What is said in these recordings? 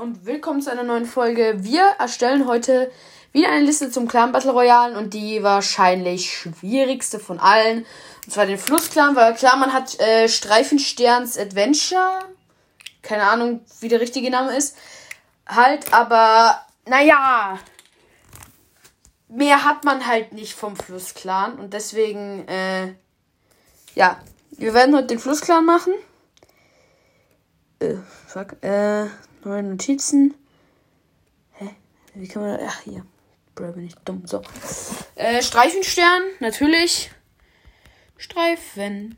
und willkommen zu einer neuen Folge. Wir erstellen heute wieder eine Liste zum Clan Battle Royale und die wahrscheinlich schwierigste von allen. Und zwar den Flussclan, weil klar, man hat äh, Streifensterns Adventure. Keine Ahnung, wie der richtige Name ist. Halt, aber naja. Mehr hat man halt nicht vom Flussclan und deswegen, äh, ja. Wir werden heute den Flussclan machen. Fuck. Äh, neue Notizen. Hä? Wie kann man. Ach, hier. Bro, bin ich dumm. So. Äh, Streifenstern, natürlich. Streifenstern.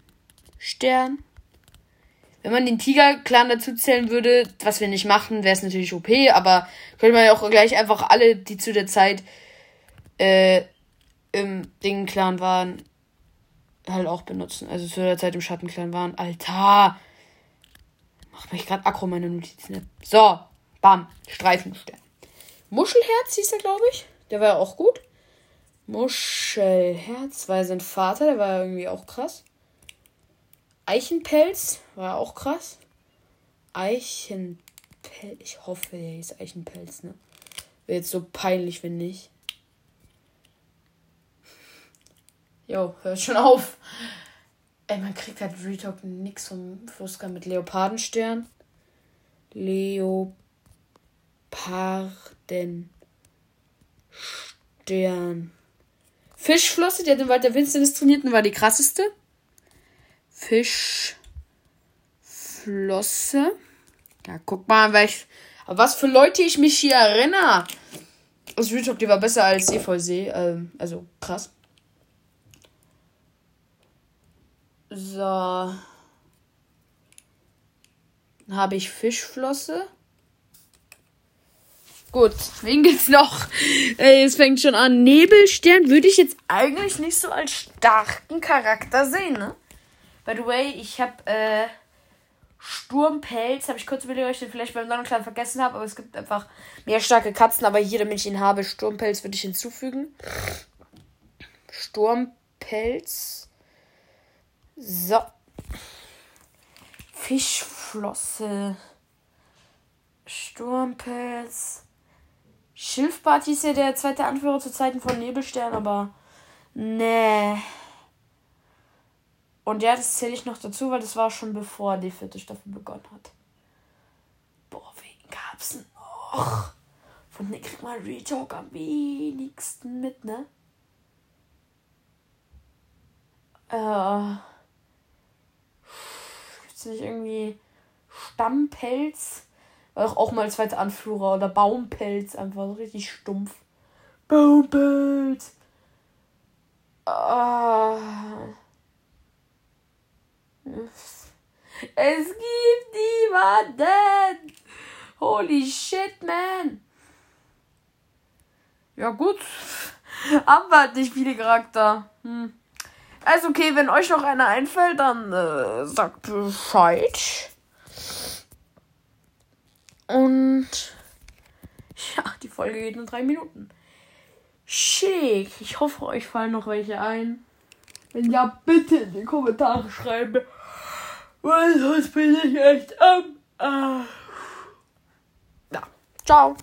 Wenn man den Tiger-Clan dazu zählen würde, was wir nicht machen, wäre es natürlich OP, aber könnte man ja auch gleich einfach alle, die zu der Zeit äh, im Ding-Clan waren, halt auch benutzen. Also zu der Zeit im Schatten-Clan waren. Alter! Macht mich gerade aggro meine Notizen. So, bam, Streifenstern. Muschelherz hieß er, glaube ich. Der war ja auch gut. Muschelherz war sein Vater, der war irgendwie auch krass. Eichenpelz war auch krass. Eichenpelz. Ich hoffe, der hieß Eichenpelz, ne? Wäre jetzt so peinlich, wenn nicht. Jo, hört schon auf. Ey, man kriegt halt Retalk nix vom Flusker mit Leopardenstern. Leopardenstern. Fischflosse, die hat im Wald der Finsternis trainiert und war die krasseste. Fischflosse. Ja, guck mal, welch, was für Leute ich mich hier erinnere. Das Retalk, die war besser als Efeusee. Ähm, also krass. So. Dann habe ich Fischflosse. Gut, wen gibt's noch? Ey, es fängt schon an. Nebelstern würde ich jetzt eigentlich nicht so als starken Charakter sehen, ne? By the way, ich habe äh, Sturmpelz, habe ich kurz überlegt, ob ich den vielleicht beim Sonnenkleid vergessen habe, aber es gibt einfach mehr starke Katzen, aber hier, damit ich ihn habe, Sturmpelz würde ich hinzufügen. Sturmpelz. So. Fischflosse. Sturmpelz. Schilfbart hieß ja der zweite Anführer zu Zeiten von Nebelstern, aber nee. Und ja, das zähle ich noch dazu, weil das war schon bevor die vierte Staffel begonnen hat. Boah, wen gab's noch? Von denen kriegt man Retalk am wenigsten mit, ne? Äh. Gibt's nicht irgendwie Stammpelz? War doch auch mal zweiter Anführer oder Baumpelz, einfach so richtig stumpf. Baumpelz! Ah. Es gibt niemanden! Holy shit, man! Ja, gut. Haben wir halt nicht viele Charakter. Hm. Also okay, wenn euch noch einer einfällt, dann äh, sagt Bescheid. Und ja, die Folge geht nur drei Minuten. Schick. Ich hoffe, euch fallen noch welche ein. Wenn ja, bitte in die Kommentare schreiben. Weil sonst bin ich echt am. Ähm, äh. Ja. Ciao.